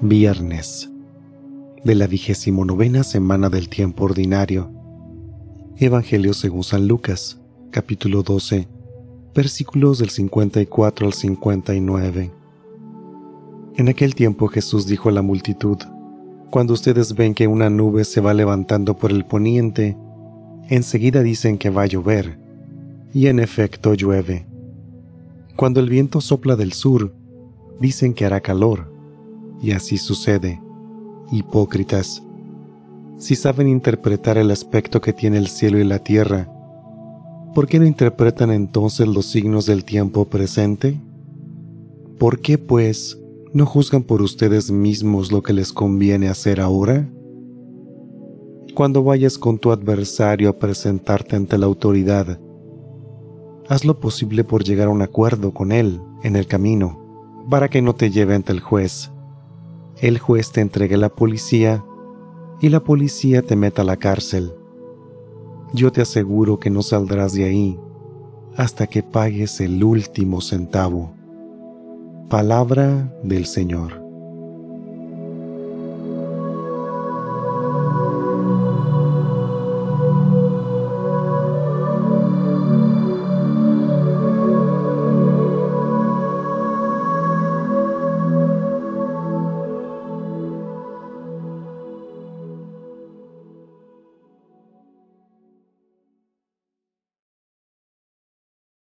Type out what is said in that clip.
Viernes de la vigésimo novena semana del tiempo ordinario. Evangelio según San Lucas, capítulo 12, versículos del 54 al 59. En aquel tiempo Jesús dijo a la multitud, Cuando ustedes ven que una nube se va levantando por el poniente, enseguida dicen que va a llover, y en efecto llueve. Cuando el viento sopla del sur, dicen que hará calor y así sucede. Hipócritas, si saben interpretar el aspecto que tiene el cielo y la tierra, ¿por qué no interpretan entonces los signos del tiempo presente? ¿Por qué, pues, no juzgan por ustedes mismos lo que les conviene hacer ahora? Cuando vayas con tu adversario a presentarte ante la autoridad, haz lo posible por llegar a un acuerdo con él en el camino, para que no te lleve ante el juez el juez te entregue a la policía y la policía te meta a la cárcel. Yo te aseguro que no saldrás de ahí hasta que pagues el último centavo. Palabra del Señor.